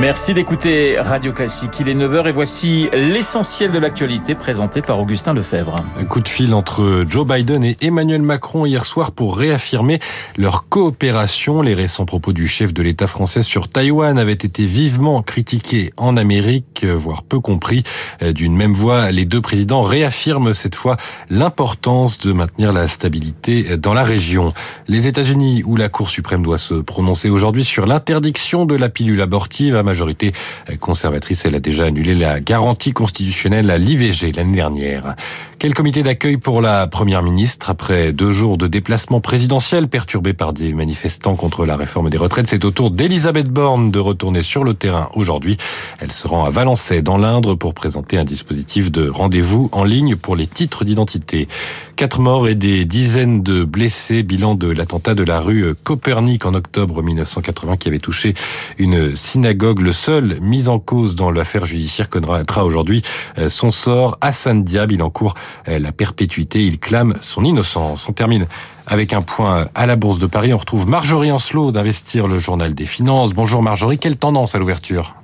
Merci d'écouter Radio Classique. Il est 9h et voici l'essentiel de l'actualité présenté par Augustin Lefebvre. Un coup de fil entre Joe Biden et Emmanuel Macron hier soir pour réaffirmer leur coopération. Les récents propos du chef de l'État français sur Taïwan avaient été vivement critiqués en Amérique, voire peu compris. D'une même voix, les deux présidents réaffirment cette fois l'importance de maintenir la stabilité dans la région. Les États-Unis, où la Cour suprême doit se prononcer aujourd'hui sur l'interdiction de la pilule abortive, majorité conservatrice, elle a déjà annulé la garantie constitutionnelle à l'IVG l'année dernière. Quel comité d'accueil pour la première ministre après deux jours de déplacement présidentiel perturbé par des manifestants contre la réforme des retraites? C'est au tour d'Elisabeth Borne de retourner sur le terrain aujourd'hui. Elle se rend à Valençay dans l'Indre pour présenter un dispositif de rendez-vous en ligne pour les titres d'identité. Quatre morts et des dizaines de blessés, bilan de l'attentat de la rue Copernic en octobre 1980 qui avait touché une synagogue. Le seul mis en cause dans l'affaire judiciaire connaîtra aujourd'hui son sort. Hassan Diab, il encourt la perpétuité. Il clame son innocence. On termine avec un point à la Bourse de Paris. On retrouve Marjorie Ancelot d'Investir le Journal des Finances. Bonjour Marjorie, quelle tendance à l'ouverture?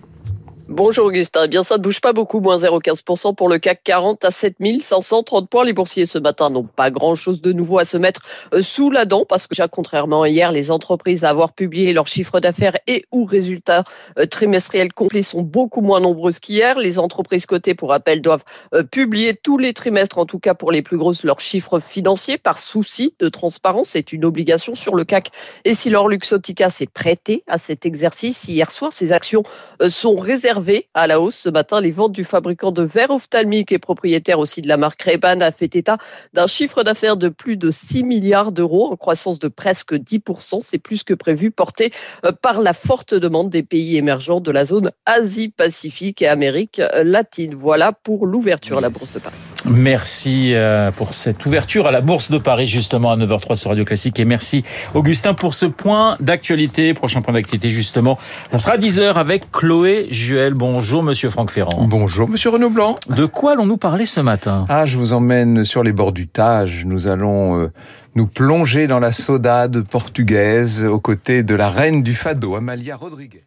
Bonjour Augustin, eh bien ça ne bouge pas beaucoup, moins 0,15% pour le CAC 40 à 7530 points. Les boursiers ce matin n'ont pas grand-chose de nouveau à se mettre euh, sous la dent parce que déjà contrairement à hier, les entreprises à avoir publié leurs chiffres d'affaires et ou résultats euh, trimestriels complets sont beaucoup moins nombreuses qu'hier. Les entreprises cotées, pour rappel, doivent euh, publier tous les trimestres, en tout cas pour les plus grosses, leurs chiffres financiers par souci de transparence. C'est une obligation sur le CAC. Et si leur Luxotica s'est prêté à cet exercice hier soir, ces actions sont réservées à la hausse ce matin. Les ventes du fabricant de verre ophtalmique et propriétaire aussi de la marque Ray-Ban a fait état d'un chiffre d'affaires de plus de 6 milliards d'euros en croissance de presque 10%. C'est plus que prévu, porté euh, par la forte demande des pays émergents de la zone Asie-Pacifique et Amérique latine. Voilà pour l'ouverture à la Bourse de Paris. Merci euh, pour cette ouverture à la Bourse de Paris, justement, à 9h03 sur Radio Classique. Et merci, Augustin, pour ce point d'actualité. Prochain point d'actualité, justement, ça sera 10h avec Chloé Juel. Bonjour, monsieur Franck Ferrand. Bonjour, monsieur Renaud Blanc. De quoi allons-nous parler ce matin? Ah, je vous emmène sur les bords du Tage. Nous allons euh, nous plonger dans la saudade portugaise aux côtés de la reine du fado, Amalia Rodriguez.